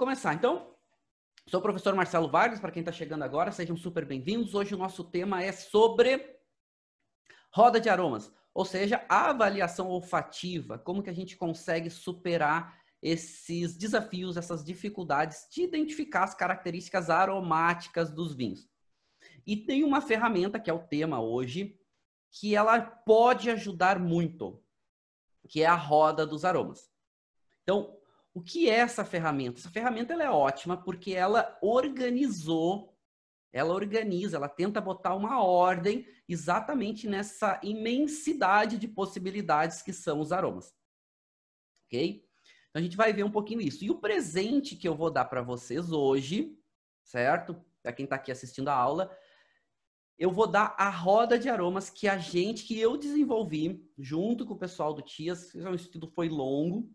Começar. Então, sou o professor Marcelo Vargas, para quem está chegando agora, sejam super bem-vindos. Hoje o nosso tema é sobre roda de aromas, ou seja, a avaliação olfativa, como que a gente consegue superar esses desafios, essas dificuldades de identificar as características aromáticas dos vinhos. E tem uma ferramenta, que é o tema hoje, que ela pode ajudar muito, que é a roda dos aromas. Então, o que é essa ferramenta? Essa ferramenta ela é ótima porque ela organizou, ela organiza, ela tenta botar uma ordem exatamente nessa imensidade de possibilidades que são os aromas. Ok? Então a gente vai ver um pouquinho isso. E o presente que eu vou dar para vocês hoje, certo? Para quem está aqui assistindo a aula, eu vou dar a roda de aromas que a gente, que eu desenvolvi junto com o pessoal do TIAS. O estudo foi longo,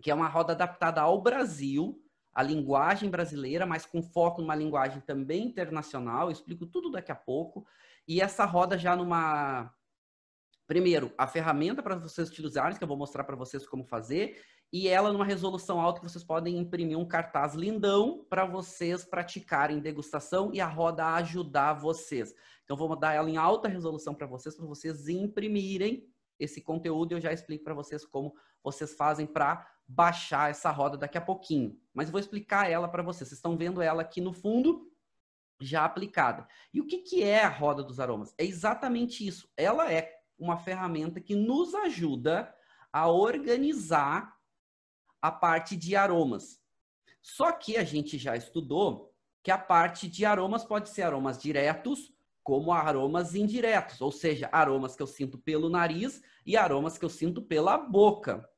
que é uma roda adaptada ao Brasil, a linguagem brasileira, mas com foco numa linguagem também internacional. Eu explico tudo daqui a pouco. E essa roda já numa. Primeiro, a ferramenta para vocês utilizarem, que eu vou mostrar para vocês como fazer, e ela numa resolução alta que vocês podem imprimir um cartaz lindão para vocês praticarem degustação e a roda ajudar vocês. Então, vou dar ela em alta resolução para vocês, para vocês imprimirem esse conteúdo e eu já explico para vocês como vocês fazem para baixar essa roda daqui a pouquinho. Mas vou explicar ela para vocês. Vocês estão vendo ela aqui no fundo, já aplicada. E o que, que é a roda dos aromas? É exatamente isso. Ela é uma ferramenta que nos ajuda a organizar a parte de aromas. Só que a gente já estudou que a parte de aromas pode ser aromas diretos como aromas indiretos, ou seja, aromas que eu sinto pelo nariz e aromas que eu sinto pela boca.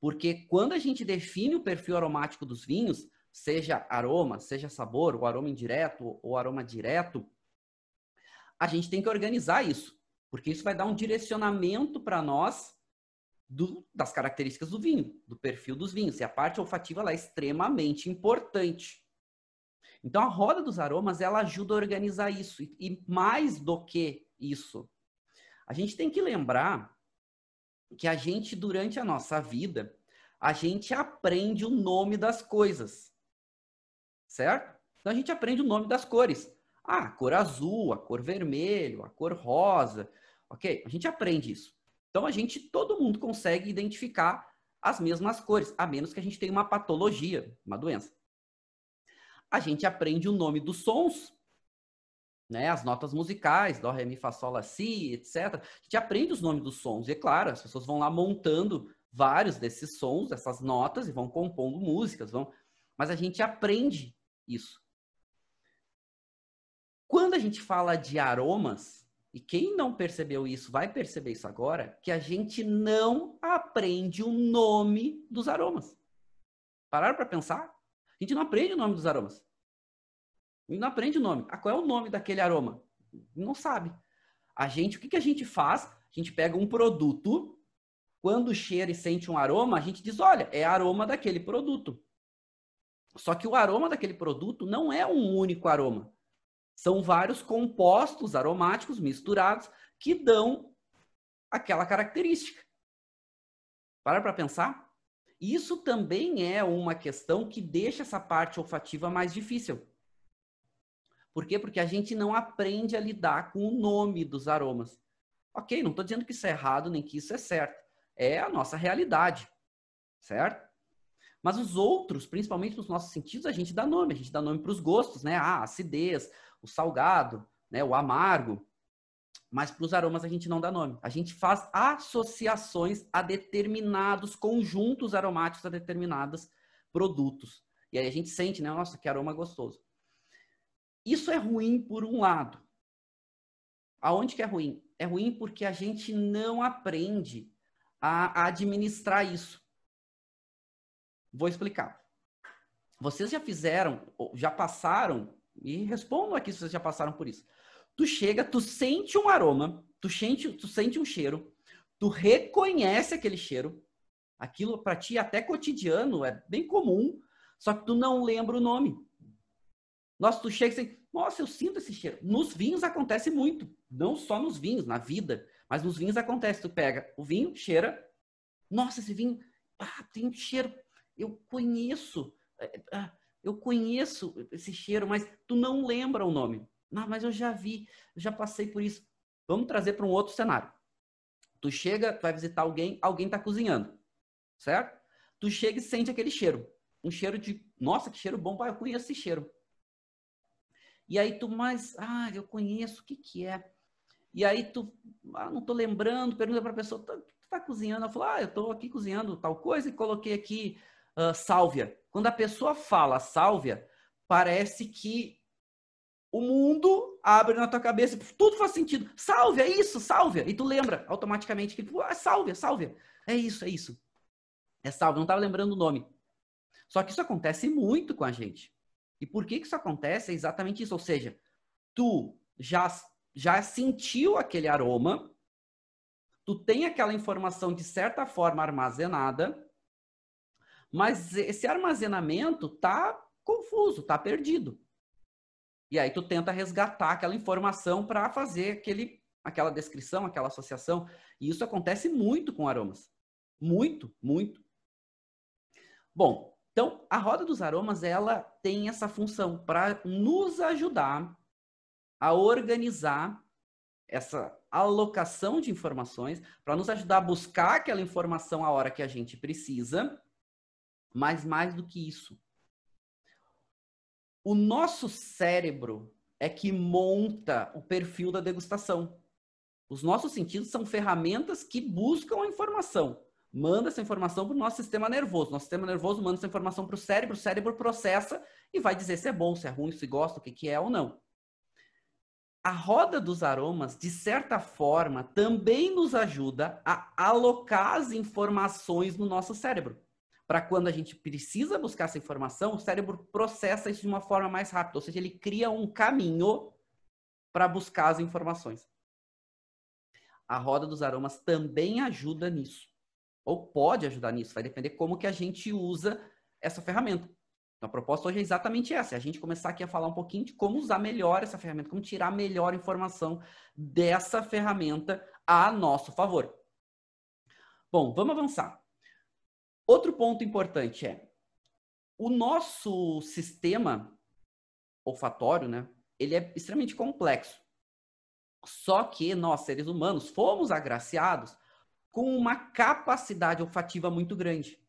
Porque quando a gente define o perfil aromático dos vinhos, seja aroma, seja sabor, o aroma indireto ou aroma direto, a gente tem que organizar isso, porque isso vai dar um direcionamento para nós do, das características do vinho, do perfil dos vinhos. E a parte olfativa é extremamente importante. Então, a roda dos aromas, ela ajuda a organizar isso. E, mais do que isso, a gente tem que lembrar que a gente, durante a nossa vida, a gente aprende o nome das coisas. Certo? Então, a gente aprende o nome das cores. Ah, a cor azul, a cor vermelho, a cor rosa. Ok? A gente aprende isso. Então, a gente, todo mundo consegue identificar as mesmas cores, a menos que a gente tenha uma patologia, uma doença a gente aprende o nome dos sons, né? As notas musicais, dó, ré, mi, fá, sol, lá, si, etc. A gente aprende os nomes dos sons. E é claro, as pessoas vão lá montando vários desses sons, dessas notas e vão compondo músicas, vão. Mas a gente aprende isso. Quando a gente fala de aromas, e quem não percebeu isso vai perceber isso agora, que a gente não aprende o nome dos aromas. Pararam para pensar? A gente não aprende o nome dos aromas. A gente não aprende o nome. Ah, qual é o nome daquele aroma? Não sabe. A gente, o que, que a gente faz? A gente pega um produto, quando cheira e sente um aroma, a gente diz, olha, é aroma daquele produto. Só que o aroma daquele produto não é um único aroma. São vários compostos aromáticos misturados que dão aquela característica. Para para pensar? Isso também é uma questão que deixa essa parte olfativa mais difícil. Por quê? Porque a gente não aprende a lidar com o nome dos aromas. Ok, não estou dizendo que isso é errado nem que isso é certo. É a nossa realidade, certo? Mas os outros, principalmente nos nossos sentidos, a gente dá nome. A gente dá nome para os gostos, né? A acidez, o salgado, né? o amargo mas para os aromas a gente não dá nome. A gente faz associações a determinados conjuntos aromáticos a determinados produtos. E aí a gente sente, né? Nossa, que aroma gostoso. Isso é ruim por um lado. Aonde que é ruim? É ruim porque a gente não aprende a administrar isso. Vou explicar. Vocês já fizeram, já passaram, e respondam aqui se vocês já passaram por isso tu chega, tu sente um aroma, tu sente, tu sente um cheiro, tu reconhece aquele cheiro, aquilo para ti até cotidiano, é bem comum, só que tu não lembra o nome. Nossa, tu chega e assim, nossa, eu sinto esse cheiro. Nos vinhos acontece muito, não só nos vinhos, na vida, mas nos vinhos acontece. Tu pega o vinho, cheira, nossa, esse vinho, ah, tem um cheiro. eu conheço, é, é, eu conheço esse cheiro, mas tu não lembra o nome. Não, mas eu já vi, já passei por isso. Vamos trazer para um outro cenário. Tu chega, tu vai visitar alguém, alguém está cozinhando, certo? Tu chega e sente aquele cheiro. Um cheiro de, nossa, que cheiro bom, pai, eu conheço esse cheiro. E aí tu, mas, ah, eu conheço, o que que é? E aí tu, ah, não tô lembrando, pergunta para a pessoa, tu, tu tá cozinhando? Ela fala, ah, eu tô aqui cozinhando tal coisa e coloquei aqui uh, sálvia. Quando a pessoa fala sálvia, parece que o mundo abre na tua cabeça, tudo faz sentido. Sálvia, é isso, sálvia. E tu lembra automaticamente que, ah, sálvia, sálvia. É isso, é isso. É sálvia, não estava lembrando o nome. Só que isso acontece muito com a gente. E por que, que isso acontece? É exatamente isso. Ou seja, tu já, já sentiu aquele aroma, tu tem aquela informação de certa forma armazenada, mas esse armazenamento tá confuso, tá perdido. E aí tu tenta resgatar aquela informação para fazer aquele, aquela descrição, aquela associação. E isso acontece muito com aromas. Muito, muito. Bom, então, a roda dos aromas, ela tem essa função para nos ajudar a organizar essa alocação de informações, para nos ajudar a buscar aquela informação a hora que a gente precisa, mas mais do que isso. O nosso cérebro é que monta o perfil da degustação. Os nossos sentidos são ferramentas que buscam a informação manda essa informação para o nosso sistema nervoso. Nosso sistema nervoso manda essa informação para o cérebro, o cérebro processa e vai dizer se é bom, se é ruim, se gosta, o que, que é ou não. A roda dos aromas, de certa forma, também nos ajuda a alocar as informações no nosso cérebro. Para quando a gente precisa buscar essa informação, o cérebro processa isso de uma forma mais rápida, ou seja, ele cria um caminho para buscar as informações. A roda dos aromas também ajuda nisso ou pode ajudar nisso, vai depender como que a gente usa essa ferramenta. Então, a proposta hoje é exatamente essa, é a gente começar aqui a falar um pouquinho de como usar melhor essa ferramenta, como tirar melhor informação dessa ferramenta a nosso favor. Bom, vamos avançar. Outro ponto importante é o nosso sistema olfatório, né? Ele é extremamente complexo. Só que nós, seres humanos, fomos agraciados com uma capacidade olfativa muito grande.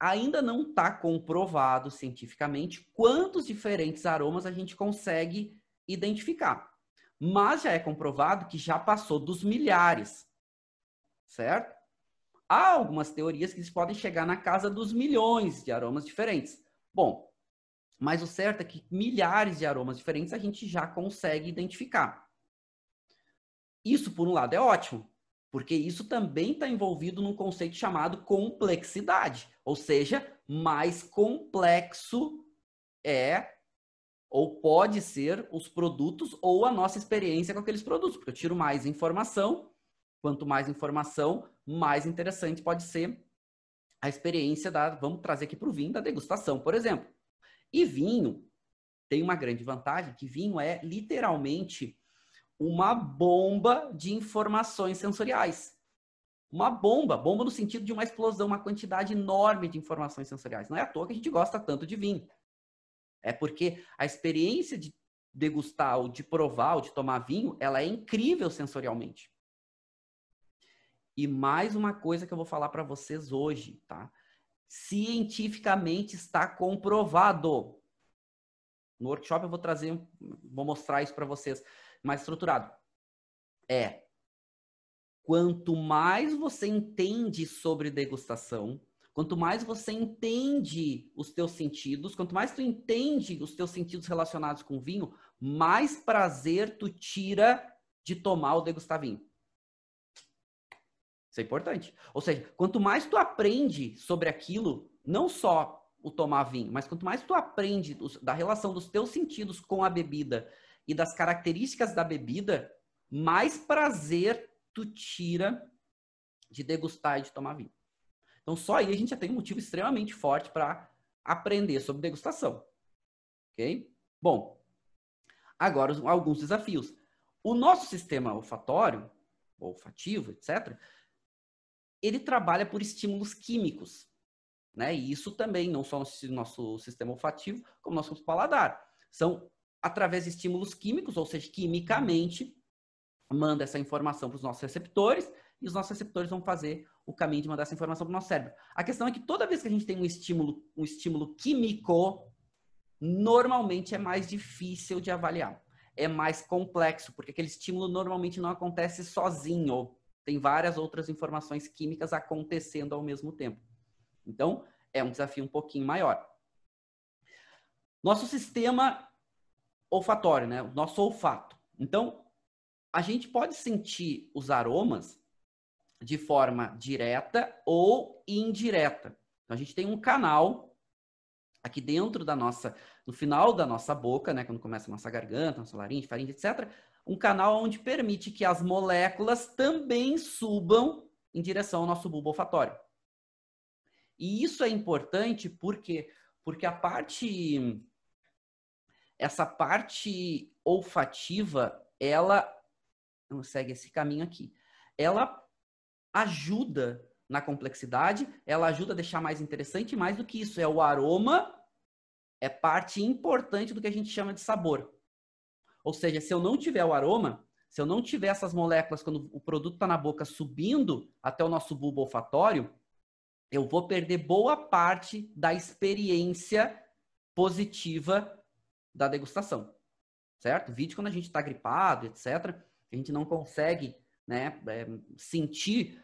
Ainda não está comprovado cientificamente quantos diferentes aromas a gente consegue identificar. Mas já é comprovado que já passou dos milhares, certo? Há algumas teorias que eles podem chegar na casa dos milhões de aromas diferentes. Bom, mas o certo é que milhares de aromas diferentes a gente já consegue identificar. Isso, por um lado, é ótimo, porque isso também está envolvido num conceito chamado complexidade, ou seja, mais complexo é ou pode ser os produtos ou a nossa experiência com aqueles produtos, porque eu tiro mais informação, quanto mais informação, mais interessante pode ser a experiência da, vamos trazer aqui para o vinho, da degustação, por exemplo. E vinho tem uma grande vantagem, que vinho é literalmente uma bomba de informações sensoriais. Uma bomba, bomba no sentido de uma explosão, uma quantidade enorme de informações sensoriais. Não é à toa que a gente gosta tanto de vinho. É porque a experiência de degustar, ou de provar, ou de tomar vinho, ela é incrível sensorialmente. E mais uma coisa que eu vou falar para vocês hoje, tá? Cientificamente está comprovado. No workshop eu vou trazer, vou mostrar isso para vocês mais estruturado. É quanto mais você entende sobre degustação, quanto mais você entende os teus sentidos, quanto mais tu entende os teus sentidos relacionados com vinho, mais prazer tu tira de tomar ou degustar vinho. Isso é importante. Ou seja, quanto mais tu aprende sobre aquilo, não só o tomar vinho, mas quanto mais tu aprende da relação dos teus sentidos com a bebida e das características da bebida, mais prazer tu tira de degustar e de tomar vinho. Então, só aí a gente já tem um motivo extremamente forte para aprender sobre degustação. Ok? Bom, agora alguns desafios. O nosso sistema olfatório, olfativo, etc., ele trabalha por estímulos químicos. né? E isso também, não só no nosso sistema olfativo, como nosso paladar. São através de estímulos químicos, ou seja, quimicamente, manda essa informação para os nossos receptores e os nossos receptores vão fazer o caminho de mandar essa informação para o nosso cérebro. A questão é que toda vez que a gente tem um estímulo, um estímulo químico, normalmente é mais difícil de avaliar. É mais complexo, porque aquele estímulo normalmente não acontece sozinho. Tem várias outras informações químicas acontecendo ao mesmo tempo. Então, é um desafio um pouquinho maior. Nosso sistema olfatório, né? Nosso olfato. Então, a gente pode sentir os aromas de forma direta ou indireta. Então, a gente tem um canal aqui dentro da nossa, no final da nossa boca, né, quando começa a nossa garganta, nossa laringe, faringe, etc., um canal onde permite que as moléculas também subam em direção ao nosso bulbo olfatório. E isso é importante porque porque a parte essa parte olfativa, ela segue esse caminho aqui. Ela ajuda na complexidade, ela ajuda a deixar mais interessante, mais do que isso, é o aroma, é parte importante do que a gente chama de sabor. Ou seja, se eu não tiver o aroma, se eu não tiver essas moléculas quando o produto está na boca subindo até o nosso bulbo olfatório, eu vou perder boa parte da experiência positiva da degustação. Certo? Vídeo quando a gente está gripado, etc., a gente não consegue né, é, sentir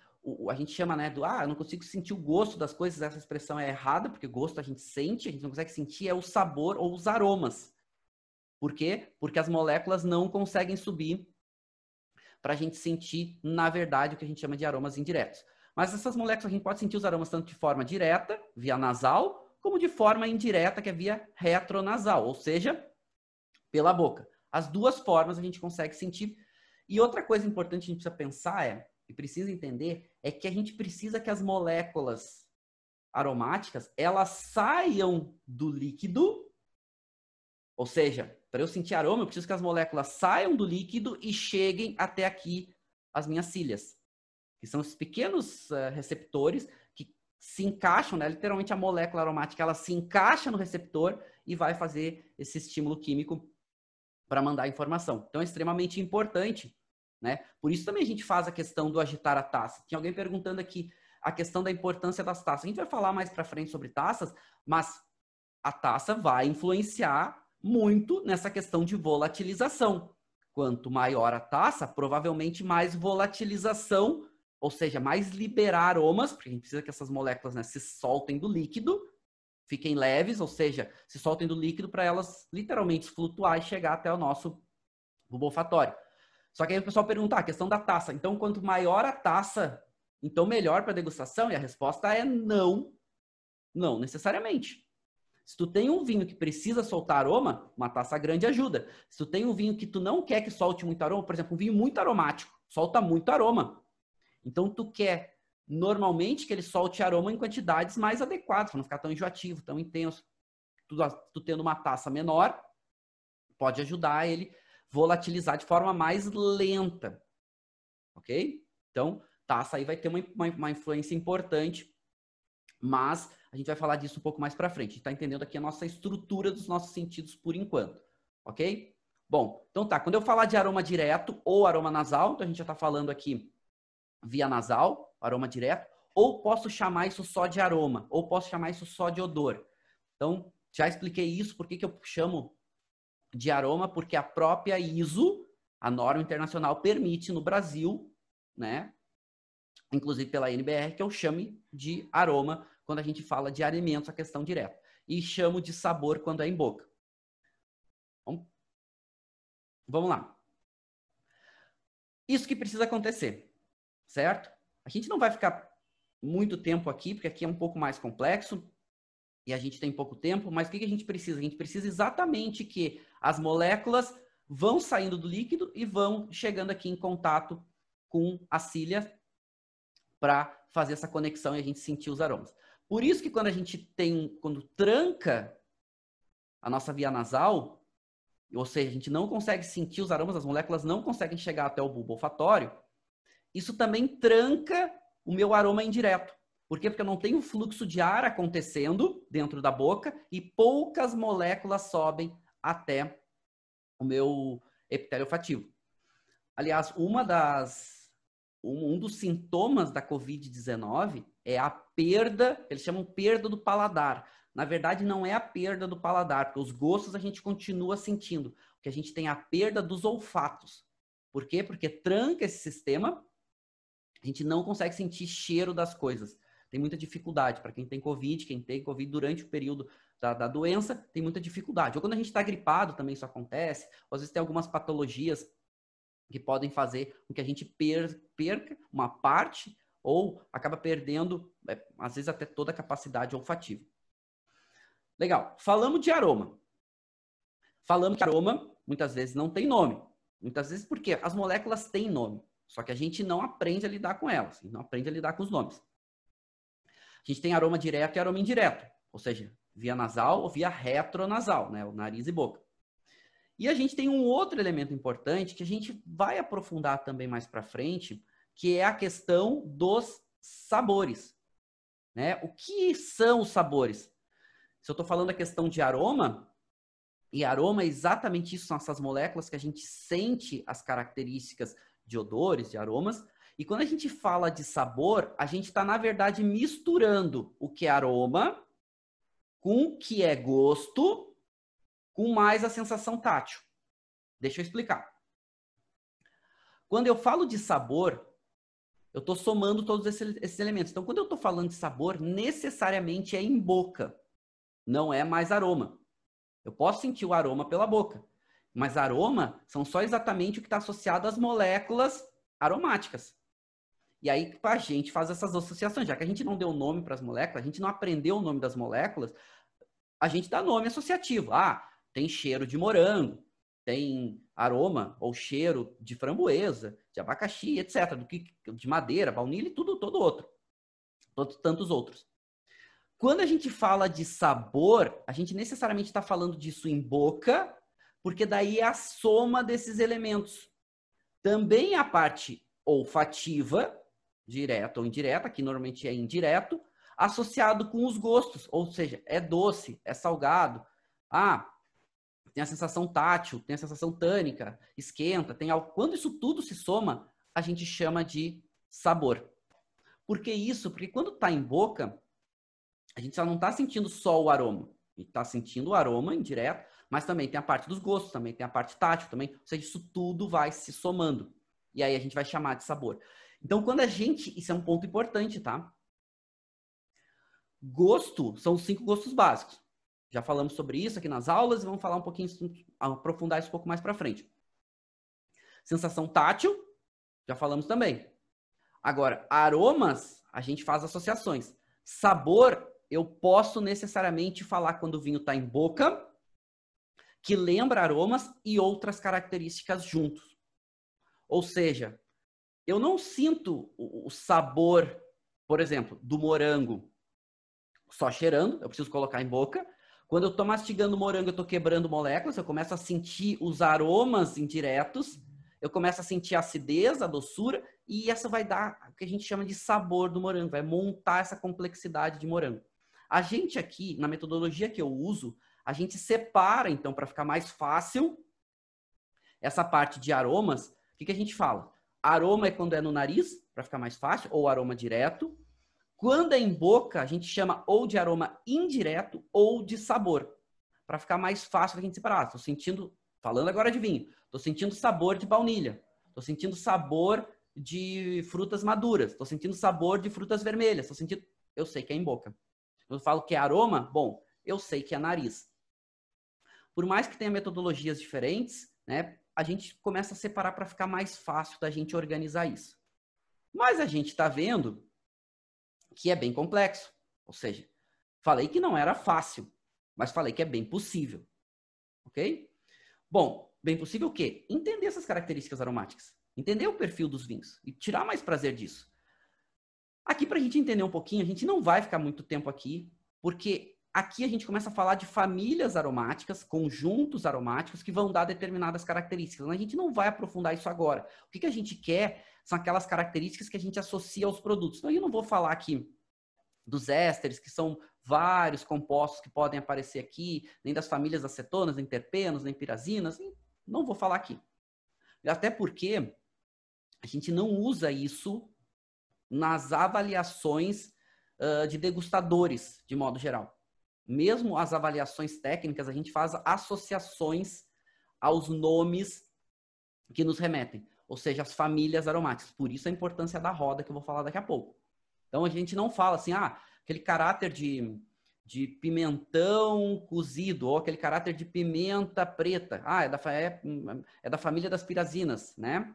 a gente chama, né, do, ah, eu não consigo sentir o gosto das coisas, essa expressão é errada, porque gosto a gente sente, a gente não consegue sentir é o sabor ou os aromas. Por quê? Porque as moléculas não conseguem subir para a gente sentir, na verdade, o que a gente chama de aromas indiretos. Mas essas moléculas, a gente pode sentir os aromas tanto de forma direta, via nasal, como de forma indireta, que é via retronasal, ou seja, pela boca. As duas formas a gente consegue sentir. E outra coisa importante que a gente precisa pensar é, e precisa entender é que a gente precisa que as moléculas aromáticas elas saiam do líquido, ou seja, para eu sentir aroma, eu preciso que as moléculas saiam do líquido e cheguem até aqui as minhas cílias, que são os pequenos uh, receptores que se encaixam, né? Literalmente a molécula aromática ela se encaixa no receptor e vai fazer esse estímulo químico para mandar a informação. Então é extremamente importante né? Por isso também a gente faz a questão do agitar a taça. Tinha alguém perguntando aqui a questão da importância das taças. A gente vai falar mais para frente sobre taças, mas a taça vai influenciar muito nessa questão de volatilização. Quanto maior a taça, provavelmente mais volatilização, ou seja, mais liberar aromas, porque a gente precisa que essas moléculas né, se soltem do líquido, fiquem leves, ou seja, se soltem do líquido para elas literalmente flutuar e chegar até o nosso bulbo olfatório. Só que aí o pessoal pergunta, ah, a questão da taça. Então, quanto maior a taça, então melhor para degustação? E a resposta é não. Não necessariamente. Se tu tem um vinho que precisa soltar aroma, uma taça grande ajuda. Se tu tem um vinho que tu não quer que solte muito aroma, por exemplo, um vinho muito aromático, solta muito aroma. Então tu quer normalmente que ele solte aroma em quantidades mais adequadas, para não ficar tão enjoativo, tão intenso. Tu, tu tendo uma taça menor, pode ajudar ele volatilizar de forma mais lenta. Ok? Então, taça aí vai ter uma, uma, uma influência importante, mas a gente vai falar disso um pouco mais para frente. Está entendendo aqui a nossa estrutura dos nossos sentidos por enquanto. Ok? Bom, então tá. Quando eu falar de aroma direto ou aroma nasal, então a gente já está falando aqui via nasal, aroma direto, ou posso chamar isso só de aroma, ou posso chamar isso só de odor. Então, já expliquei isso, por que, que eu chamo de aroma, porque a própria ISO, a norma internacional, permite no Brasil, né? Inclusive pela NBR, que eu chame de aroma quando a gente fala de alimentos, a questão direta. E chamo de sabor quando é em boca. Bom, vamos lá. Isso que precisa acontecer, certo? A gente não vai ficar muito tempo aqui, porque aqui é um pouco mais complexo e a gente tem pouco tempo, mas o que a gente precisa? A gente precisa exatamente que as moléculas vão saindo do líquido e vão chegando aqui em contato com a cília para fazer essa conexão e a gente sentir os aromas. Por isso que quando a gente tem, quando tranca a nossa via nasal, ou seja, a gente não consegue sentir os aromas, as moléculas não conseguem chegar até o bulbo olfatório, isso também tranca o meu aroma indireto. Por quê? Porque eu não tenho fluxo de ar acontecendo dentro da boca e poucas moléculas sobem até o meu epitélio olfativo. Aliás, uma das um dos sintomas da COVID-19 é a perda, eles chamam perda do paladar. Na verdade, não é a perda do paladar, porque os gostos a gente continua sentindo. Que a gente tem é a perda dos olfatos. Por quê? Porque tranca esse sistema, a gente não consegue sentir cheiro das coisas. Tem muita dificuldade. Para quem tem Covid, quem tem Covid durante o período da, da doença, tem muita dificuldade. Ou quando a gente está gripado, também isso acontece. Ou às vezes tem algumas patologias que podem fazer com que a gente perca uma parte ou acaba perdendo, é, às vezes, até toda a capacidade olfativa. Legal. Falamos de aroma. Falamos que aroma muitas vezes não tem nome. Muitas vezes porque as moléculas têm nome, só que a gente não aprende a lidar com elas, não aprende a lidar com os nomes. A gente tem aroma direto e aroma indireto, ou seja, via nasal ou via retronasal, né, o nariz e boca. E a gente tem um outro elemento importante que a gente vai aprofundar também mais para frente, que é a questão dos sabores. Né? O que são os sabores? Se eu estou falando a questão de aroma, e aroma é exatamente isso, são essas moléculas que a gente sente as características de odores, de aromas. E quando a gente fala de sabor, a gente está, na verdade, misturando o que é aroma com o que é gosto, com mais a sensação tátil. Deixa eu explicar. Quando eu falo de sabor, eu estou somando todos esses, esses, elementos. Então, quando eu estou falando de sabor, necessariamente é em boca não é mais aroma. Eu posso sentir o aroma pela boca, mas aroma são só exatamente o que está associado às moléculas aromáticas. E aí a gente faz essas associações, já que a gente não deu nome para as moléculas, a gente não aprendeu o nome das moléculas, a gente dá nome associativo. Ah, tem cheiro de morango, tem aroma ou cheiro de framboesa, de abacaxi, etc. Do que de madeira, baunilha e tudo todo outro, todos tantos outros. Quando a gente fala de sabor, a gente necessariamente está falando disso em boca, porque daí é a soma desses elementos. Também a parte olfativa, direta ou indireta, que normalmente é indireto, associado com os gostos, ou seja, é doce, é salgado. Ah, tem a sensação tátil, tem a sensação tânica, esquenta, tem algo. Quando isso tudo se soma, a gente chama de sabor. Por que isso? Porque quando está em boca, a gente só não está sentindo só o aroma. A gente está sentindo o aroma indireto, mas também tem a parte dos gostos, também tem a parte tátil, também. Ou seja, isso tudo vai se somando. E aí a gente vai chamar de sabor. Então, quando a gente. Isso é um ponto importante, tá? Gosto são os cinco gostos básicos. Já falamos sobre isso aqui nas aulas e vamos falar um pouquinho, aprofundar isso um pouco mais para frente. Sensação tátil, já falamos também. Agora, aromas, a gente faz associações. Sabor, eu posso necessariamente falar quando o vinho está em boca, que lembra aromas e outras características juntos. Ou seja, eu não sinto o sabor, por exemplo, do morango só cheirando, eu preciso colocar em boca. Quando eu estou mastigando morango, eu estou quebrando moléculas, eu começo a sentir os aromas indiretos, eu começo a sentir a acidez, a doçura, e essa vai dar o que a gente chama de sabor do morango, vai montar essa complexidade de morango. A gente aqui, na metodologia que eu uso, a gente separa, então, para ficar mais fácil, essa parte de aromas. O que, que a gente fala? Aroma é quando é no nariz, para ficar mais fácil, ou aroma direto. Quando é em boca, a gente chama ou de aroma indireto ou de sabor, para ficar mais fácil a gente separar. Estou sentindo, falando agora de vinho, estou sentindo sabor de baunilha, estou sentindo sabor de frutas maduras, estou sentindo sabor de frutas vermelhas, estou sentindo, eu sei que é em boca. Eu falo que é aroma, bom, eu sei que é nariz. Por mais que tenha metodologias diferentes, né, a gente começa a separar para ficar mais fácil da gente organizar isso. Mas a gente está vendo que é bem complexo. Ou seja, falei que não era fácil, mas falei que é bem possível. Ok? Bom, bem possível o quê? Entender essas características aromáticas. Entender o perfil dos vinhos e tirar mais prazer disso. Aqui, para a gente entender um pouquinho, a gente não vai ficar muito tempo aqui, porque aqui a gente começa a falar de famílias aromáticas, conjuntos aromáticos que vão dar determinadas características. A gente não vai aprofundar isso agora. O que, que a gente quer são aquelas características que a gente associa aos produtos. Então, eu não vou falar aqui dos ésteres, que são vários compostos que podem aparecer aqui, nem das famílias acetonas, nem terpenos, nem pirazinas, não vou falar aqui. Até porque a gente não usa isso nas avaliações uh, de degustadores, de modo geral. Mesmo as avaliações técnicas, a gente faz associações aos nomes que nos remetem, ou seja, as famílias aromáticas. Por isso a importância da roda, que eu vou falar daqui a pouco. Então a gente não fala assim, ah, aquele caráter de, de pimentão cozido, ou aquele caráter de pimenta preta. Ah, é da, é, é da família das pirazinas, né?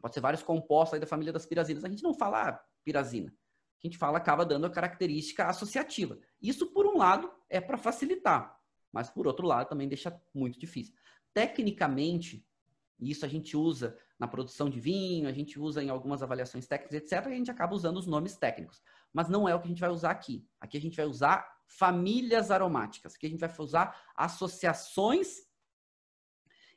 Pode ser vários compostos aí da família das pirazinas. A gente não fala ah, pirazina. A gente fala, acaba dando a característica associativa. Isso, por um lado, é para facilitar, mas por outro lado, também deixa muito difícil. Tecnicamente, isso a gente usa na produção de vinho, a gente usa em algumas avaliações técnicas, etc. E a gente acaba usando os nomes técnicos. Mas não é o que a gente vai usar aqui. Aqui a gente vai usar famílias aromáticas. Aqui a gente vai usar associações.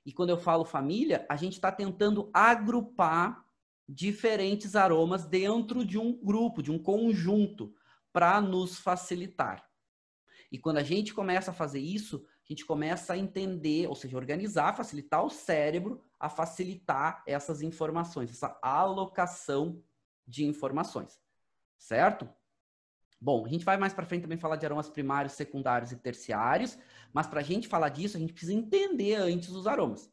E quando eu falo família, a gente está tentando agrupar diferentes aromas dentro de um grupo, de um conjunto, para nos facilitar. E quando a gente começa a fazer isso, a gente começa a entender, ou seja, organizar, facilitar o cérebro a facilitar essas informações, essa alocação de informações. Certo? Bom, a gente vai mais para frente também falar de aromas primários, secundários e terciários, mas para a gente falar disso, a gente precisa entender antes os aromas.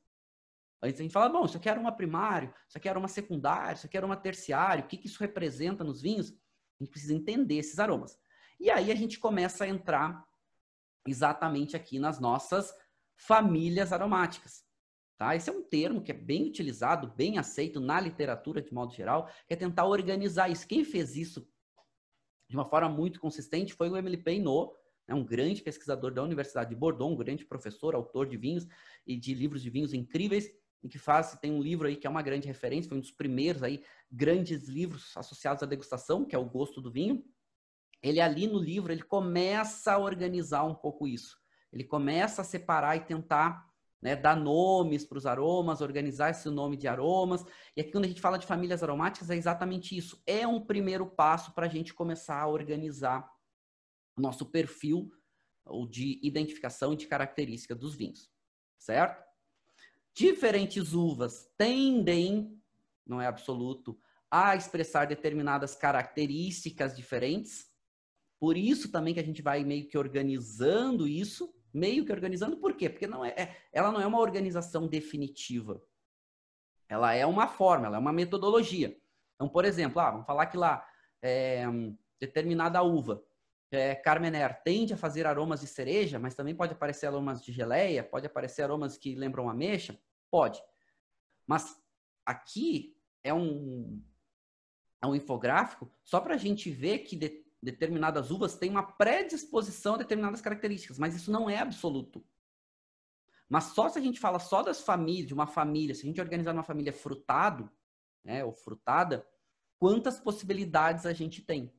Antes a gente fala, bom, isso aqui era uma primário, isso aqui era uma secundário, isso aqui era uma terciário, o que, que isso representa nos vinhos? A gente precisa entender esses aromas. E aí a gente começa a entrar exatamente aqui nas nossas famílias aromáticas. Tá? Esse é um termo que é bem utilizado, bem aceito na literatura de modo geral, que é tentar organizar isso. Quem fez isso de uma forma muito consistente foi o Emily Peinot, né, um grande pesquisador da Universidade de Bordeaux, um grande professor, autor de vinhos e de livros de vinhos incríveis, e que faz, tem um livro aí que é uma grande referência, foi um dos primeiros aí grandes livros associados à degustação, que é o Gosto do Vinho. Ele ali no livro, ele começa a organizar um pouco isso. Ele começa a separar e tentar né, dar nomes para os aromas, organizar esse nome de aromas. E aqui quando a gente fala de famílias aromáticas é exatamente isso. É um primeiro passo para a gente começar a organizar o nosso perfil ou de identificação de característica dos vinhos, certo? Diferentes uvas tendem, não é absoluto, a expressar determinadas características diferentes. Por isso também que a gente vai meio que organizando isso, meio que organizando, por quê? Porque não é, é ela não é uma organização definitiva. Ela é uma forma, ela é uma metodologia. Então, por exemplo, ah, vamos falar que lá é, determinada uva, é, Carmener, tende a fazer aromas de cereja, mas também pode aparecer aromas de geleia, pode aparecer aromas que lembram ameixa, pode. Mas aqui é um, é um infográfico só para a gente ver que de, determinadas uvas têm uma predisposição a determinadas características, mas isso não é absoluto. Mas só se a gente fala só das famílias, de uma família, se a gente organizar uma família frutado, né, ou frutada, quantas possibilidades a gente tem.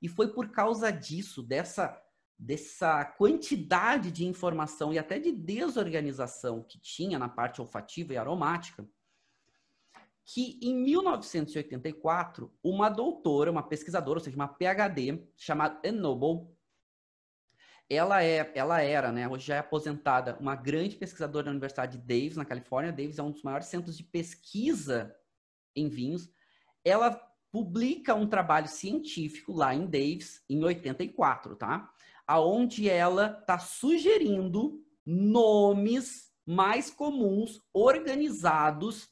E foi por causa disso, dessa, dessa quantidade de informação e até de desorganização que tinha na parte olfativa e aromática, que em 1984, uma doutora, uma pesquisadora, ou seja, uma PhD, chamada Ann Noble, ela, é, ela era, né, hoje já é aposentada, uma grande pesquisadora da Universidade de Davis, na Califórnia. Davis é um dos maiores centros de pesquisa em vinhos. Ela publica um trabalho científico lá em Davis, em 84, tá? Aonde ela está sugerindo nomes mais comuns, organizados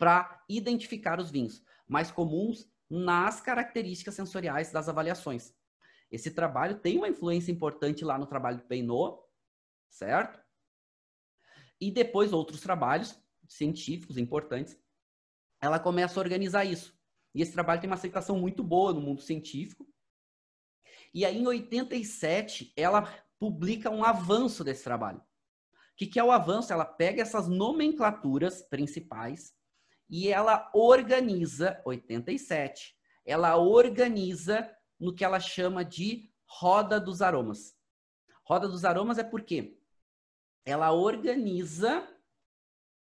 para identificar os vinhos, mais comuns nas características sensoriais das avaliações. Esse trabalho tem uma influência importante lá no trabalho do Peinot, certo? E depois outros trabalhos científicos importantes, ela começa a organizar isso. E esse trabalho tem uma aceitação muito boa no mundo científico. E aí, em 87, ela publica um avanço desse trabalho. O que, que é o avanço? Ela pega essas nomenclaturas principais e ela organiza, 87, ela organiza no que ela chama de roda dos aromas. Roda dos aromas é porque ela organiza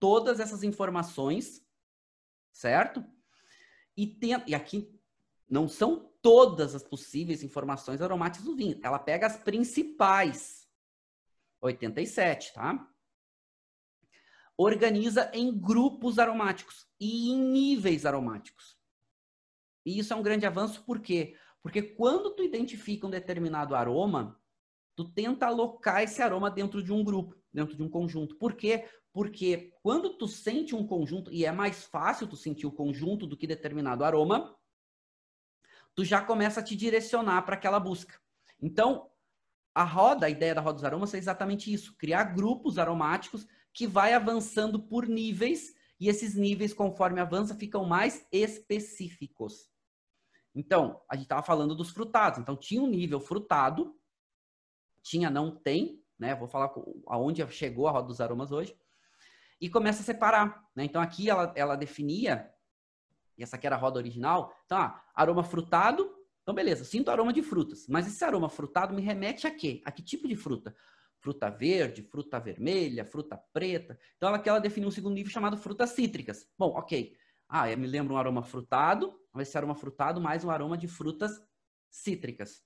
todas essas informações, certo? E, tem, e aqui não são todas as possíveis informações aromáticas do vinho. Ela pega as principais. 87, tá? Organiza em grupos aromáticos e em níveis aromáticos. E isso é um grande avanço, por quê? Porque quando tu identifica um determinado aroma, tu tenta alocar esse aroma dentro de um grupo, dentro de um conjunto. Por quê? Porque quando tu sente um conjunto, e é mais fácil tu sentir o conjunto do que determinado aroma, tu já começa a te direcionar para aquela busca. Então, a roda, a ideia da roda dos aromas é exatamente isso: criar grupos aromáticos que vai avançando por níveis, e esses níveis, conforme avança, ficam mais específicos. Então, a gente estava falando dos frutados. Então, tinha um nível frutado, tinha, não tem, né? Vou falar aonde chegou a roda dos aromas hoje. E começa a separar, né? Então, aqui ela, ela definia, e essa aqui era a roda original. Então, ah, aroma frutado. Então, beleza, sinto aroma de frutas. Mas esse aroma frutado me remete a quê? A que tipo de fruta? Fruta verde, fruta vermelha, fruta preta. Então, ela, ela definiu um segundo nível chamado frutas cítricas. Bom, ok. Ah, me lembra um aroma frutado, mas esse aroma frutado mais um aroma de frutas cítricas.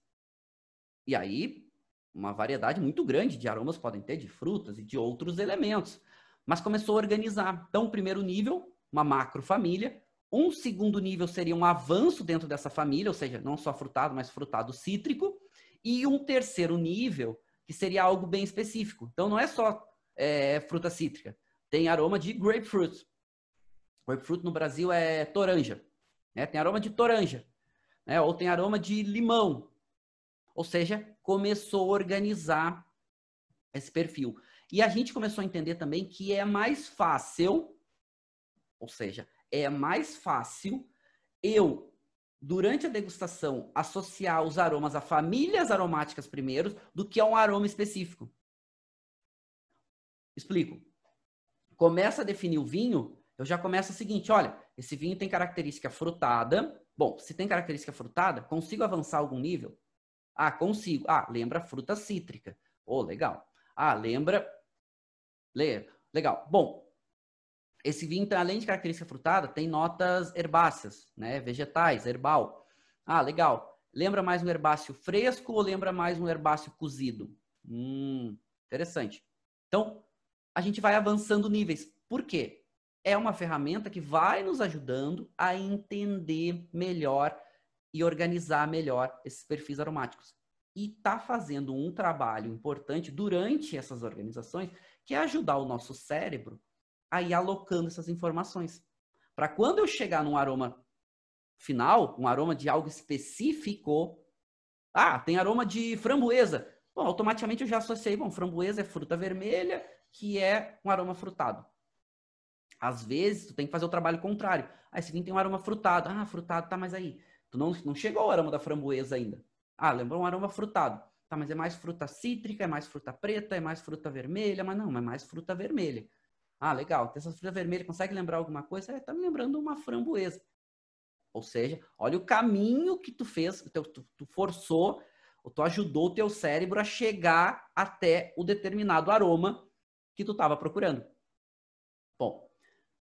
E aí, uma variedade muito grande de aromas podem ter de frutas e de outros elementos. Mas começou a organizar. Então, o primeiro nível, uma macrofamília. Um segundo nível seria um avanço dentro dessa família, ou seja, não só frutado, mas frutado cítrico. E um terceiro nível, que seria algo bem específico. Então, não é só é, fruta cítrica. Tem aroma de grapefruit. Grapefruit no Brasil é toranja. Né? Tem aroma de toranja. Né? Ou tem aroma de limão. Ou seja, começou a organizar esse perfil. E a gente começou a entender também que é mais fácil, ou seja, é mais fácil eu, durante a degustação, associar os aromas a famílias aromáticas primeiros do que a um aroma específico. Explico. Começa a definir o vinho eu já começo o seguinte, olha, esse vinho tem característica frutada. Bom, se tem característica frutada, consigo avançar algum nível? Ah, consigo. Ah, lembra fruta cítrica. Oh, legal. Ah, lembra... Legal. Bom, esse vinho, além de característica frutada, tem notas herbáceas, né? Vegetais, herbal. Ah, legal. Lembra mais um herbáceo fresco ou lembra mais um herbáceo cozido? Hum, interessante. Então, a gente vai avançando níveis. Por quê? é uma ferramenta que vai nos ajudando a entender melhor e organizar melhor esses perfis aromáticos. E está fazendo um trabalho importante durante essas organizações, que é ajudar o nosso cérebro a ir alocando essas informações. Para quando eu chegar num aroma final, um aroma de algo específico, ah, tem aroma de framboesa. Bom, automaticamente eu já associei, bom, framboesa é fruta vermelha, que é um aroma frutado. Às vezes, tu tem que fazer o trabalho contrário. Ah, esse vinho tem um aroma frutado. Ah, frutado, tá, mas aí. Tu não, não chegou ao aroma da framboesa ainda. Ah, lembrou um aroma frutado. Tá, mas é mais fruta cítrica, é mais fruta preta, é mais fruta vermelha, mas não, é mais fruta vermelha. Ah, legal. Tem essa fruta vermelha, consegue lembrar alguma coisa? É, tá me lembrando uma framboesa. Ou seja, olha o caminho que tu fez, tu, tu, forçou, ou tu ajudou o teu cérebro a chegar até o determinado aroma que tu estava procurando. Bom,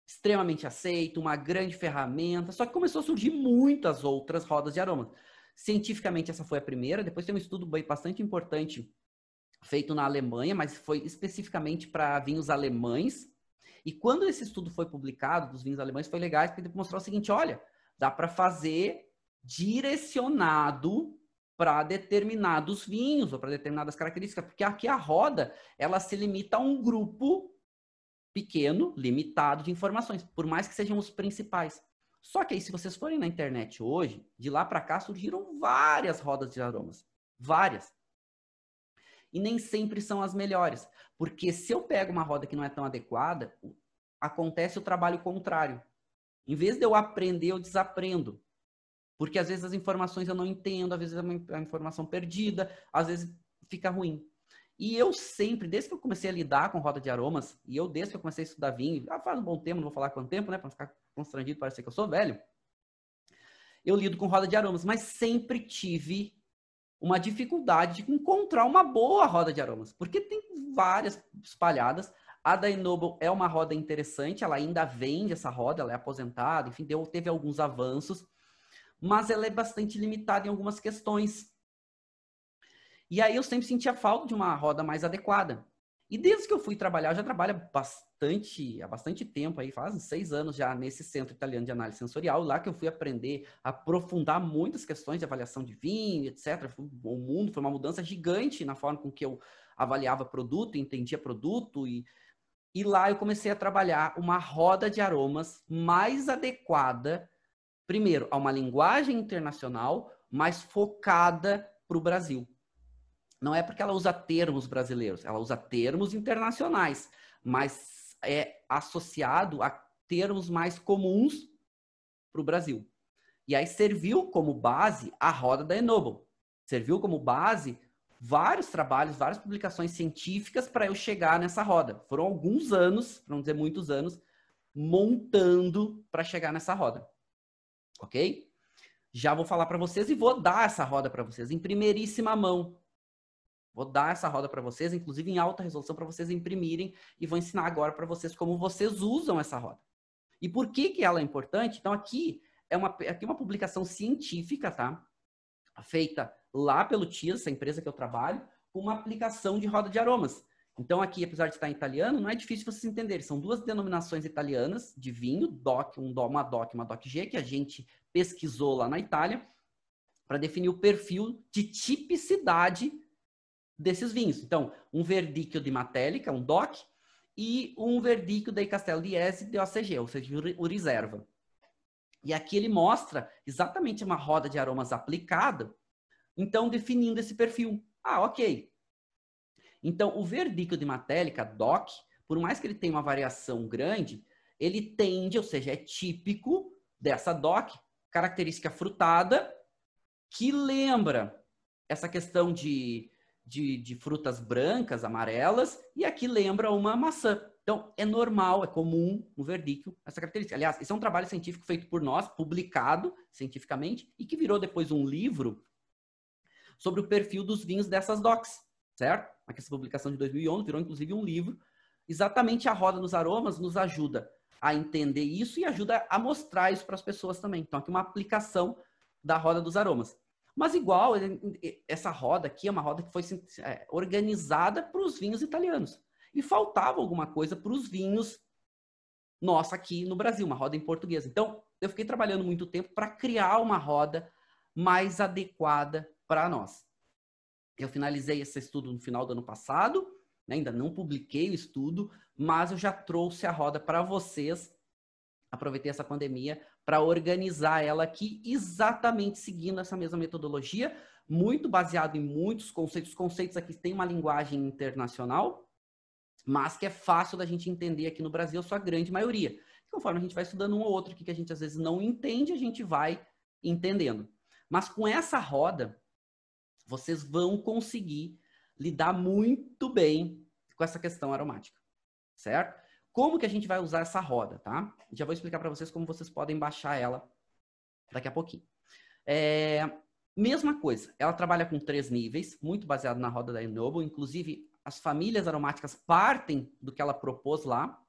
extremamente aceito, uma grande ferramenta, só que começou a surgir muitas outras rodas de aromas. Cientificamente, essa foi a primeira, depois tem um estudo bastante importante feito na Alemanha, mas foi especificamente para vinhos alemães. E quando esse estudo foi publicado dos vinhos alemães, foi legal porque ele mostrou o seguinte: olha, dá para fazer direcionado para determinados vinhos ou para determinadas características, porque aqui a roda ela se limita a um grupo pequeno, limitado de informações, por mais que sejam os principais. Só que aí, se vocês forem na internet hoje, de lá para cá surgiram várias rodas de aromas. Várias. E nem sempre são as melhores. Porque se eu pego uma roda que não é tão adequada, acontece o trabalho contrário. Em vez de eu aprender, eu desaprendo. Porque às vezes as informações eu não entendo, às vezes é uma informação perdida, às vezes fica ruim. E eu sempre, desde que eu comecei a lidar com roda de aromas, e eu desde que eu comecei a estudar vinho, já faz um bom tempo, não vou falar quanto tempo, né, para ficar constrangido, parecer que eu sou velho, eu lido com roda de aromas, mas sempre tive uma dificuldade de encontrar uma boa roda de aromas, porque tem várias espalhadas. A da é uma roda interessante, ela ainda vende essa roda, ela é aposentada, enfim, deu, teve alguns avanços, mas ela é bastante limitada em algumas questões. E aí eu sempre sentia falta de uma roda mais adequada. E desde que eu fui trabalhar, eu já trabalho bastante, há bastante tempo aí, faz seis anos já nesse centro italiano de análise sensorial, lá que eu fui aprender, aprofundar muitas questões de avaliação de vinho, etc. O mundo foi uma mudança gigante na forma com que eu avaliava produto, entendia produto e e lá eu comecei a trabalhar uma roda de aromas mais adequada, primeiro, a uma linguagem internacional, mais focada para o Brasil. Não é porque ela usa termos brasileiros, ela usa termos internacionais, mas é associado a termos mais comuns para o Brasil. E aí serviu como base a roda da Enoble. Serviu como base vários trabalhos, várias publicações científicas para eu chegar nessa roda. Foram alguns anos, para não dizer muitos anos, montando para chegar nessa roda. Ok? Já vou falar para vocês e vou dar essa roda para vocês em primeiríssima mão. Vou dar essa roda para vocês, inclusive em alta resolução, para vocês imprimirem e vou ensinar agora para vocês como vocês usam essa roda. E por que, que ela é importante? Então, aqui é uma, aqui é uma publicação científica, tá? Feita lá pelo TIAS, essa empresa que eu trabalho, com uma aplicação de roda de aromas. Então, aqui, apesar de estar em italiano, não é difícil vocês entenderem. São duas denominações italianas de vinho, DOC, um, uma DOC e uma DOC-G, que a gente pesquisou lá na Itália, para definir o perfil de tipicidade desses vinhos. Então, um verdicchio de Matélica, um DOC, e um verdicchio da Castel di Ese de OCG, ou seja, o reserva. E aqui ele mostra exatamente uma roda de aromas aplicada então, definindo esse perfil. Ah, ok. Então, o verdicto de matélica, DOC, por mais que ele tenha uma variação grande, ele tende, ou seja, é típico dessa DOC, característica frutada, que lembra essa questão de, de, de, frutas brancas, amarelas, e aqui lembra uma maçã. Então, é normal, é comum no verdicto essa característica. Aliás, esse é um trabalho científico feito por nós, publicado cientificamente, e que virou depois um livro sobre o perfil dos vinhos dessas DOCs, certo? Aqui essa publicação de 2011 virou inclusive um livro. Exatamente a roda dos aromas nos ajuda a entender isso e ajuda a mostrar isso para as pessoas também. Então aqui uma aplicação da roda dos aromas. Mas igual, essa roda aqui é uma roda que foi é, organizada para os vinhos italianos. E faltava alguma coisa para os vinhos nossa aqui no Brasil, uma roda em português. Então, eu fiquei trabalhando muito tempo para criar uma roda mais adequada para nós. Eu finalizei esse estudo no final do ano passado, né? ainda não publiquei o estudo, mas eu já trouxe a roda para vocês. Aproveitei essa pandemia para organizar ela aqui, exatamente seguindo essa mesma metodologia, muito baseado em muitos conceitos. Os conceitos aqui têm uma linguagem internacional, mas que é fácil da gente entender aqui no Brasil, sua grande maioria. Conforme a gente vai estudando um ou outro aqui que a gente às vezes não entende, a gente vai entendendo. Mas com essa roda, vocês vão conseguir lidar muito bem com essa questão aromática, certo? Como que a gente vai usar essa roda, tá? Já vou explicar para vocês como vocês podem baixar ela daqui a pouquinho. É, mesma coisa, ela trabalha com três níveis, muito baseado na roda da Enoble, inclusive as famílias aromáticas partem do que ela propôs lá,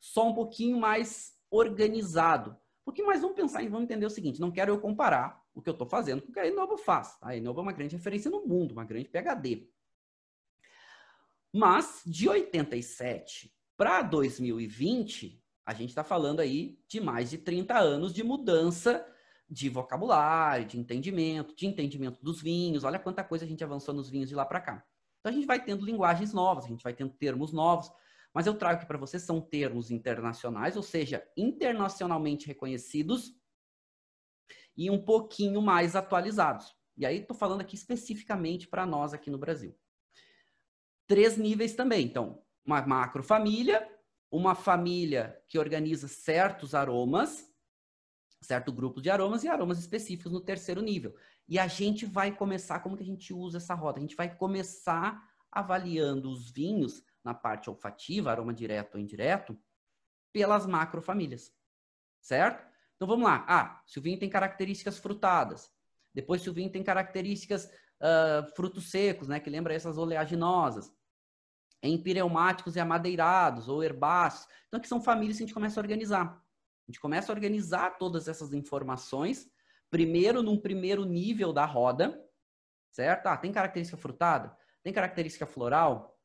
só um pouquinho mais organizado. Porque mais vamos pensar e vamos entender o seguinte, não quero eu comparar o que eu estou fazendo com o que a Enovo faz. A Enovo é uma grande referência no mundo, uma grande PHD. Mas de 87 para 2020, a gente está falando aí de mais de 30 anos de mudança de vocabulário, de entendimento, de entendimento dos vinhos. Olha quanta coisa a gente avançou nos vinhos de lá para cá. Então a gente vai tendo linguagens novas, a gente vai tendo termos novos, mas eu trago aqui para vocês são termos internacionais, ou seja, internacionalmente reconhecidos e um pouquinho mais atualizados. E aí estou falando aqui especificamente para nós aqui no Brasil. Três níveis também. Então, uma macrofamília, uma família que organiza certos aromas, certo grupo de aromas e aromas específicos no terceiro nível. E a gente vai começar, como que a gente usa essa roda? A gente vai começar avaliando os vinhos na parte olfativa, aroma direto ou indireto, pelas macrofamílias. Certo? Então vamos lá. Ah, se o vinho tem características frutadas. Depois, se o vinho tem características uh, frutos secos, né? Que lembra essas oleaginosas. Empireumáticos e amadeirados ou herbáceos. Então, aqui são famílias que a gente começa a organizar. A gente começa a organizar todas essas informações primeiro num primeiro nível da roda, certo? Ah, tem característica frutada? Tem característica floral?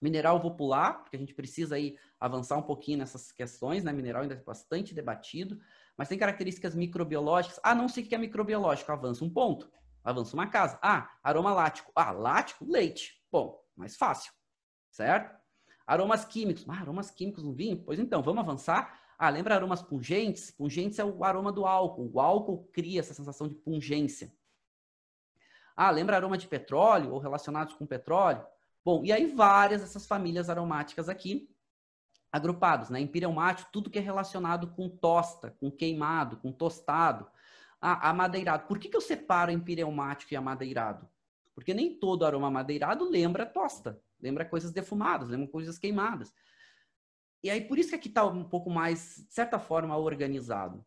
Mineral eu vou pular, porque a gente precisa aí avançar um pouquinho nessas questões, né? Mineral ainda é bastante debatido, mas tem características microbiológicas. Ah, não sei o que é microbiológico, avança um ponto, avança uma casa. Ah, aroma lático. Ah, lático, leite. Bom, mais fácil, certo? Aromas químicos. Ah, aromas químicos no vinho? Pois então, vamos avançar. Ah, lembra aromas pungentes? Pungentes é o aroma do álcool. O álcool cria essa sensação de pungência. Ah, lembra aroma de petróleo ou relacionados com petróleo? Bom, e aí várias dessas famílias aromáticas aqui agrupadas, né? Imperial Mate, tudo que é relacionado com tosta, com queimado, com tostado. Ah, amadeirado. Por que, que eu separo Imperial Mate e amadeirado? Porque nem todo aroma amadeirado lembra tosta, lembra coisas defumadas, lembra coisas queimadas. E aí, por isso que aqui está um pouco mais, de certa forma, organizado.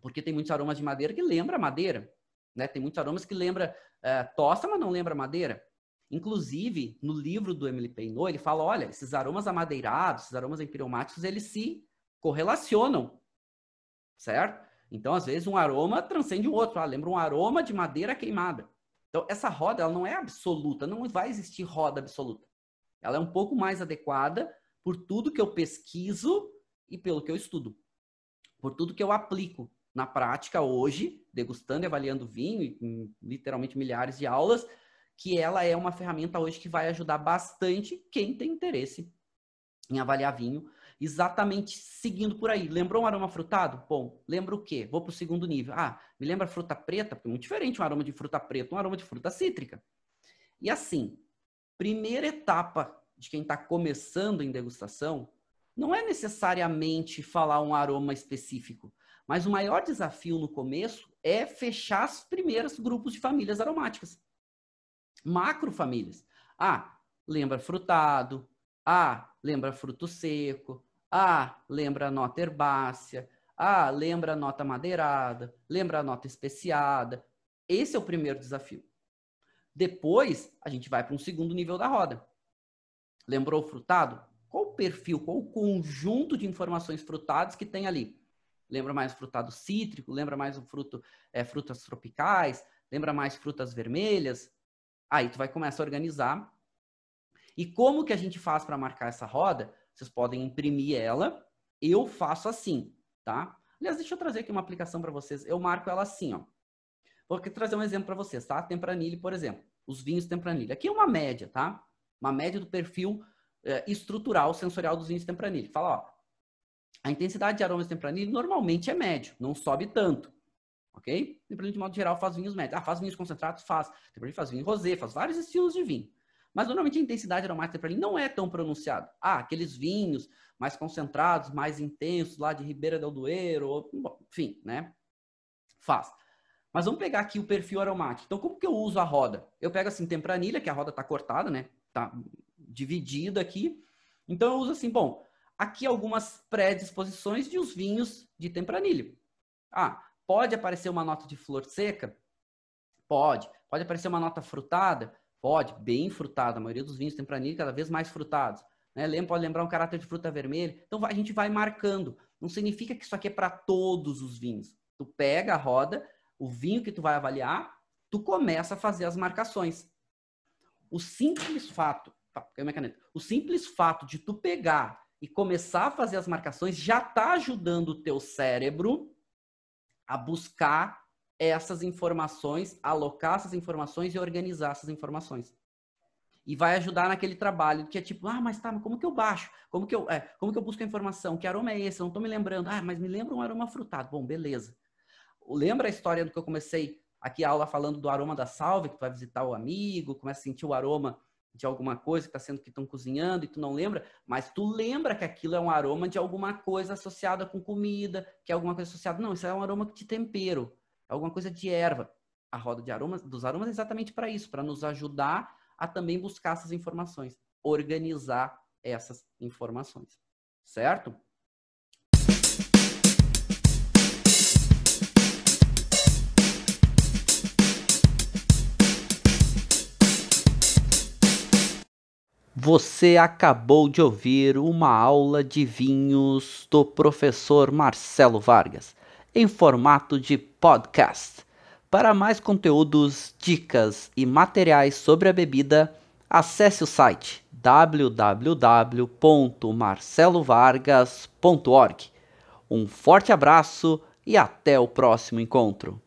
Porque tem muitos aromas de madeira que lembra madeira. Né? Tem muitos aromas que lembra é, tosta, mas não lembra madeira. Inclusive, no livro do Emily Peinot, ele fala, olha, esses aromas amadeirados, esses aromas empireumáticos, eles se correlacionam, certo? Então, às vezes, um aroma transcende o outro. Ah, lembra um aroma de madeira queimada. Então, essa roda, ela não é absoluta, não vai existir roda absoluta. Ela é um pouco mais adequada por tudo que eu pesquiso e pelo que eu estudo. Por tudo que eu aplico na prática hoje, degustando e avaliando vinho, em literalmente milhares de aulas, que ela é uma ferramenta hoje que vai ajudar bastante quem tem interesse em avaliar vinho, exatamente seguindo por aí. Lembrou um aroma frutado? Bom, lembra o quê? Vou para o segundo nível. Ah, me lembra fruta preta? Porque é muito diferente um aroma de fruta preta um aroma de fruta cítrica. E assim, primeira etapa de quem está começando em degustação não é necessariamente falar um aroma específico, mas o maior desafio no começo é fechar os primeiros grupos de famílias aromáticas. Macrofamílias. Ah, lembra frutado. Ah, lembra fruto seco. Ah, lembra nota herbácea. Ah, lembra nota madeirada. Lembra nota especiada. Esse é o primeiro desafio. Depois, a gente vai para um segundo nível da roda. Lembrou o frutado? Qual o perfil, qual o conjunto de informações frutadas que tem ali? Lembra mais o frutado cítrico? Lembra mais o fruto, é, frutas tropicais? Lembra mais frutas vermelhas? Aí tu vai começar a organizar. E como que a gente faz para marcar essa roda? Vocês podem imprimir ela. Eu faço assim, tá? Aliás, deixa eu trazer aqui uma aplicação para vocês. Eu marco ela assim, ó. Vou trazer um exemplo para vocês, tá? Tempranilho, por exemplo. Os vinhos Tempranilho. Aqui é uma média, tá? uma média do perfil é, estrutural sensorial dos vinhos tempranilho. Fala, ó, a intensidade de aromas tempranilho normalmente é médio, não sobe tanto. Ok? Tempranilho, de modo geral, faz vinhos médios. Ah, faz vinhos concentrados? Faz. Tempranilho faz vinho rosé, faz vários estilos de vinho. Mas normalmente a intensidade aromática tempranilho não é tão pronunciada. Ah, aqueles vinhos mais concentrados, mais intensos, lá de Ribeira del Duero, enfim, né? Faz. Mas vamos pegar aqui o perfil aromático. Então, como que eu uso a roda? Eu pego assim, tempranilha, que a roda está cortada, né? tá dividido aqui. Então eu uso assim, bom, aqui algumas predisposições de os vinhos de tempranilho. Ah, pode aparecer uma nota de flor seca? Pode. Pode aparecer uma nota frutada? Pode, bem frutada. A maioria dos vinhos tempranilho cada vez mais frutados. Né? Pode lembrar um caráter de fruta vermelha. Então a gente vai marcando. Não significa que isso aqui é para todos os vinhos. Tu pega a roda, o vinho que tu vai avaliar, tu começa a fazer as marcações. O simples fato, tá, minha caneta, o simples fato de tu pegar e começar a fazer as marcações já está ajudando o teu cérebro a buscar essas informações, alocar essas informações e organizar essas informações. E vai ajudar naquele trabalho que é tipo, ah, mas tá, mas como que eu baixo? Como que eu, é, como que eu busco a informação? Que aroma é esse? Eu não estou me lembrando. Ah, mas me lembra um aroma frutado. Bom, beleza. Lembra a história do que eu comecei Aqui a aula falando do aroma da salve, que tu vai visitar o amigo, começa a sentir o aroma de alguma coisa que está sendo que estão cozinhando e tu não lembra, mas tu lembra que aquilo é um aroma de alguma coisa associada com comida, que é alguma coisa associada. Não, isso é um aroma de tempero, alguma coisa de erva. A roda de aromas, dos aromas é exatamente para isso, para nos ajudar a também buscar essas informações, organizar essas informações. Certo? Você acabou de ouvir uma aula de vinhos do professor Marcelo Vargas. Em formato de podcast. Para mais conteúdos, dicas e materiais sobre a bebida, acesse o site www.marcelovargas.org. Um forte abraço e até o próximo encontro.